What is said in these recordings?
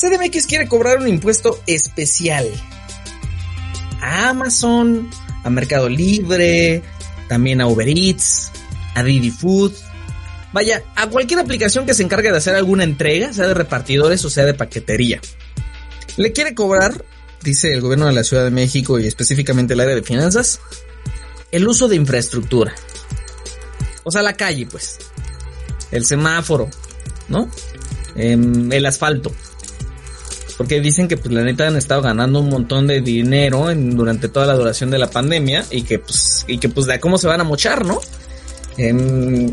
CDMX quiere cobrar un impuesto especial a Amazon, a Mercado Libre, también a Uber Eats, a Didi Food. Vaya, a cualquier aplicación que se encargue de hacer alguna entrega, sea de repartidores o sea de paquetería. Le quiere cobrar, dice el gobierno de la Ciudad de México y específicamente el área de finanzas, el uso de infraestructura. O sea, la calle, pues. El semáforo, ¿no? Em, el asfalto. Porque dicen que pues la neta han estado ganando un montón de dinero en, durante toda la duración de la pandemia y que pues, y que pues de cómo se van a mochar, ¿no? Em,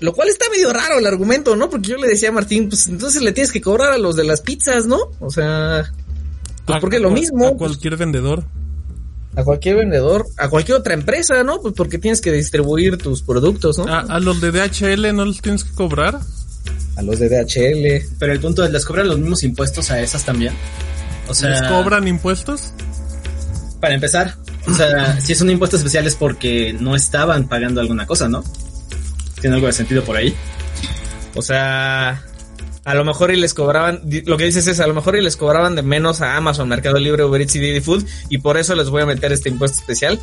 lo cual está medio raro el argumento, ¿no? Porque yo le decía a Martín, pues entonces le tienes que cobrar a los de las pizzas, ¿no? O sea, pues porque lo mismo. A cualquier vendedor. A cualquier vendedor, a cualquier otra empresa, ¿no? Pues porque tienes que distribuir tus productos, ¿no? A, a los de DHL no los tienes que cobrar a los de DHL. Pero el punto es, ¿les cobran los mismos impuestos a esas también? O sea, ¿les cobran impuestos? Para empezar, o sea, si es un impuesto especial es porque no estaban pagando alguna cosa, ¿no? ¿Tiene algo de sentido por ahí? O sea, a lo mejor y les cobraban, lo que dices es, a lo mejor y les cobraban de menos a Amazon, Mercado Libre, Uber Eats y Didi Food, y por eso les voy a meter este impuesto especial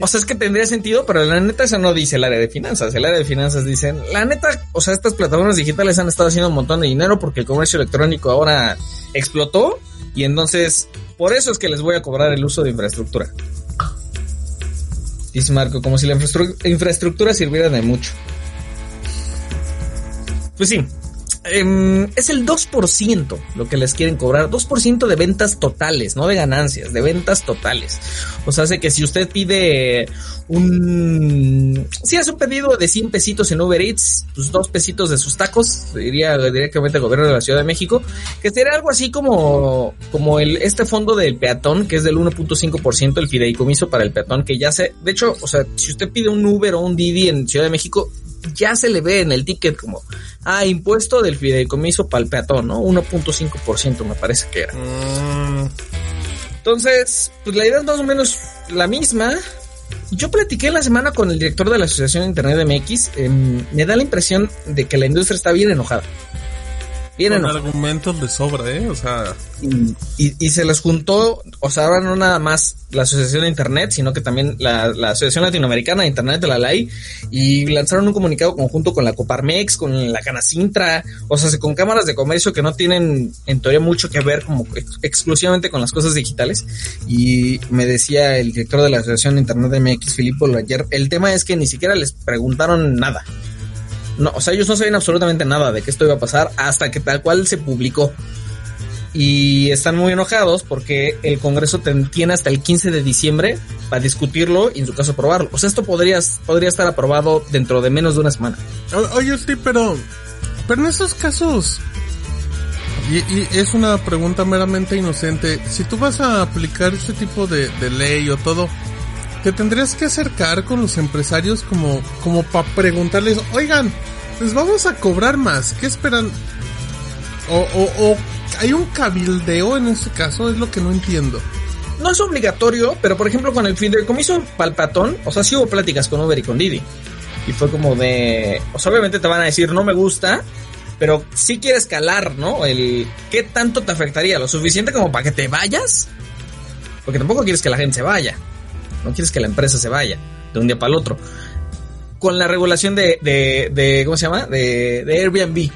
o sea, es que tendría sentido, pero la neta eso no dice el área de finanzas. El área de finanzas dicen, la neta, o sea, estas plataformas digitales han estado haciendo un montón de dinero porque el comercio electrónico ahora explotó y entonces por eso es que les voy a cobrar el uso de infraestructura. Dice Marco, como si la infraestructura sirviera de mucho. Pues sí, Em, es el 2% lo que les quieren cobrar, 2% de ventas totales, no de ganancias, de ventas totales. O sea, hace que si usted pide un... Si hace un pedido de 100 pesitos en Uber Eats, pues dos pesitos de sus tacos, iría directamente al gobierno de la Ciudad de México, que sería algo así como, como el, este fondo del peatón, que es del 1.5%, el fideicomiso para el peatón, que ya se... De hecho, o sea, si usted pide un Uber o un Didi en Ciudad de México, ya se le ve en el ticket como, ah, impuesto del fideicomiso para el peatón, ¿no? 1.5% me parece que era. Mm. Entonces, pues la idea es más o menos la misma. Yo platiqué la semana con el director de la Asociación Internet de MX. Em, me da la impresión de que la industria está bien enojada. Argumentos de sobra, ¿eh? O sea. Y, se les juntó, o sea, ahora no nada más la Asociación de Internet, sino que también la, Asociación Latinoamericana de Internet de la LAI, y lanzaron un comunicado conjunto con la Coparmex, con la Canacintra, o sea, con cámaras de comercio que no tienen en teoría mucho que ver como exclusivamente con las cosas digitales. Y me decía el director de la Asociación de Internet de MX, Filipo ayer, el tema es que ni siquiera les preguntaron nada. No, o sea, ellos no sabían absolutamente nada de que esto iba a pasar hasta que tal cual se publicó. Y están muy enojados porque el Congreso tiene hasta el 15 de diciembre para discutirlo y en su caso aprobarlo. O sea, esto podría, podría estar aprobado dentro de menos de una semana. oye, sí, pero, pero en esos casos, y, es una pregunta meramente inocente, si tú vas a aplicar este tipo de, de ley o todo, te tendrías que acercar con los empresarios como, como para preguntarles, oigan, les vamos a cobrar más, ¿qué esperan? O, o, o hay un cabildeo en este caso, es lo que no entiendo. No es obligatorio, pero por ejemplo con el fideicomiso palpatón, o sea, sí hubo pláticas con Uber y con Didi. Y fue como de, o sea, obviamente te van a decir no me gusta, pero sí quieres calar, ¿no? El qué tanto te afectaría, lo suficiente como para que te vayas, porque tampoco quieres que la gente se vaya. No quieres que la empresa se vaya de un día para el otro. Con la regulación de, de, de ¿cómo se llama? De, de Airbnb.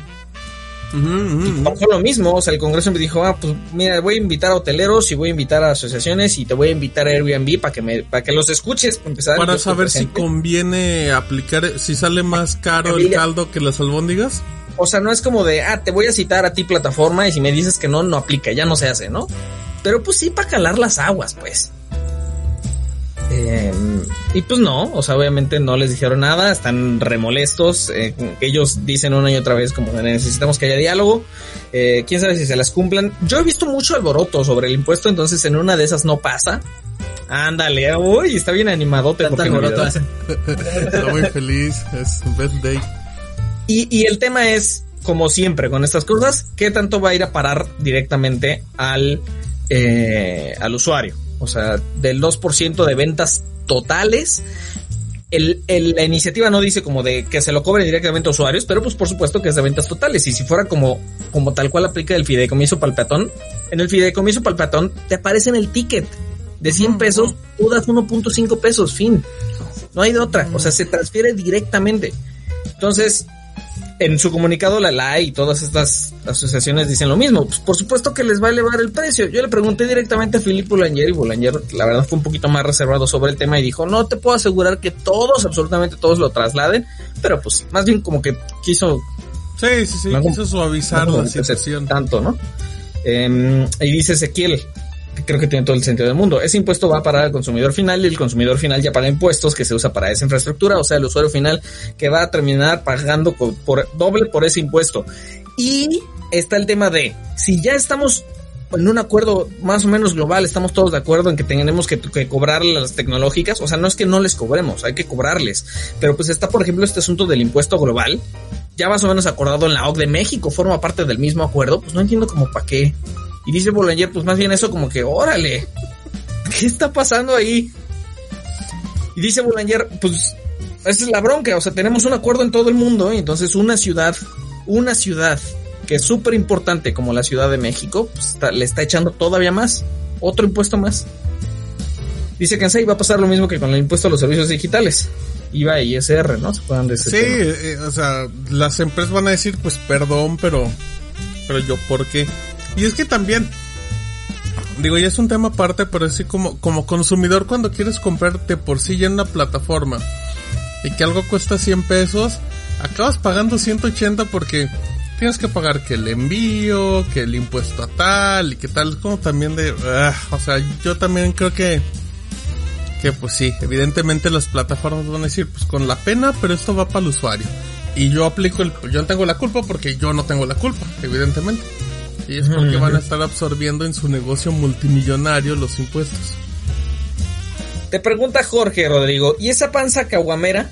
Uh lo mismo, o sea, el Congreso me dijo, ah, pues mira, voy a invitar a hoteleros y voy a invitar a asociaciones y te voy a invitar a Airbnb para que me, para que los escuches, para. Para saber si conviene aplicar, si sale más caro el caldo que las albóndigas. O sea, no es como de, ah, te voy a citar a ti plataforma y si me dices que no, no aplica, ya no se hace, ¿no? Pero pues sí para calar las aguas, pues. Eh, y pues no, o sea, obviamente no les dijeron nada, están remolestos. Eh, ellos dicen una y otra vez como necesitamos que haya diálogo. Eh, quién sabe si se las cumplan. Yo he visto mucho alboroto sobre el impuesto, entonces en una de esas no pasa. Ándale, uy, está bien animadote. está muy feliz, es birthday. Y, y el tema es, como siempre con estas cosas, ¿qué tanto va a ir a parar directamente al, al usuario? O sea, del 2% de ventas totales, el, el- la iniciativa no dice como de que se lo cobren directamente a usuarios, pero pues por supuesto que es de ventas totales. Y si fuera como, como tal cual aplica el fideicomiso para el peatón, en el fideicomiso para el peatón te aparece en el ticket de 100 pesos, tú das 1.5 pesos, fin. No hay de otra, o sea, se transfiere directamente. Entonces, en su comunicado la LAI y todas estas asociaciones dicen lo mismo. Pues por supuesto que les va a elevar el precio. Yo le pregunté directamente a Philippe Boulanger y Boulanger la verdad fue un poquito más reservado sobre el tema y dijo, no te puedo asegurar que todos, absolutamente todos lo trasladen, pero pues más bien como que quiso Sí, sí, sí, No, quiso suavizar no, la situación. tanto, ¿no? Em, y dice Ezequiel, creo que tiene todo el sentido del mundo. Ese impuesto va para el consumidor final y el consumidor final ya paga impuestos que se usa para esa infraestructura, o sea, el usuario final que va a terminar pagando por, doble por ese impuesto. Y está el tema de, si ya estamos en un acuerdo más o menos global, estamos todos de acuerdo en que tenemos que, que cobrar las tecnológicas, o sea, no es que no les cobremos, hay que cobrarles, pero pues está, por ejemplo, este asunto del impuesto global, ya más o menos acordado en la OC de México, forma parte del mismo acuerdo, pues no entiendo como para qué. Y dice Boulanger, pues más bien eso como que, órale, ¿qué está pasando ahí? Y dice Boulanger, pues esa es la bronca, o sea, tenemos un acuerdo en todo el mundo, y entonces una ciudad, una ciudad que es súper importante como la Ciudad de México, pues está- le está echando todavía más, otro impuesto más. Dice Kansai va a pasar lo mismo que con el impuesto a los servicios digitales. IVA y ISR, ¿no? Se acuerdan de ese Sí, eh, o sea, las empresas van a decir, pues perdón, pero, pero yo, ¿por qué? Y es que también, digo, ya es un tema aparte, pero así como, como consumidor, cuando quieres comprarte por sí ya en una plataforma y que algo cuesta 100 pesos, acabas pagando 180 porque tienes que pagar que el envío, que el impuesto a tal y que tal, como también de, ah, o sea, yo también creo que que pues sí, evidentemente las plataformas van a decir, pues con la pena, pero esto va para el usuario. Y yo aplico el, yo no tengo la culpa porque yo no tengo la culpa, evidentemente. Y es porque van a estar absorbiendo en su negocio multimillonario los impuestos. Te pregunta Jorge Rodrigo, ¿y esa panza caguamera?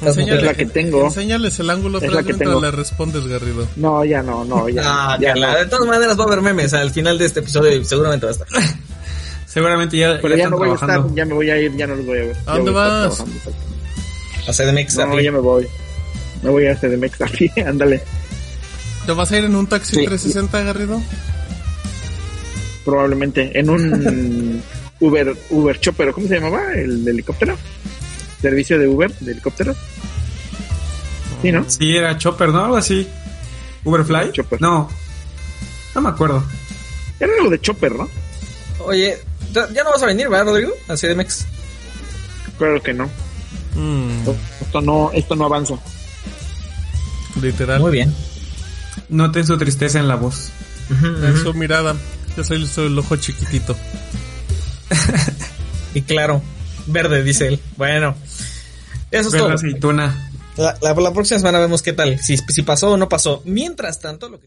Enséñale- es la que tengo. Enséñales el ángulo Es la que mientras tengo. le respondes, Garrido. No, ya no, no, ya. Ah, ya no. de todas maneras va a haber memes al final de este episodio y seguramente va a estar. Seguramente ya, Pero ya ya no voy a trabajando. estar, ya me voy a ir, ya no los voy a ver. ¿A dónde a vas? A CDMX, a No, ya me voy. Me voy a CDMX aquí, ándale. ¿Te vas a ir en un taxi Sí. 360, Garrido? Probablemente en un Uber, Uber Chopper, ¿cómo se llamaba? El de helicóptero. Servicio de Uber de helicóptero. Sí, ¿no? Sí, era Chopper, ¿no? Algo así. ¿Uberfly? Chopper. No. No me acuerdo. Era algo de Chopper, ¿no? Oye, ya ya no vas a venir, ¿verdad, Rodrigo? A CDMX. Claro que no. Mm, Esto no, esto no avanza. literal. Muy bien. Noten su tristeza en la voz. En su mirada. Yo soy, soy el ojo chiquitito. Y claro, verde, dice él. Bueno, eso es Ver la todo. aceituna. La, la- la próxima semana vemos qué tal, si, si pasó o no pasó. Mientras tanto, lo que...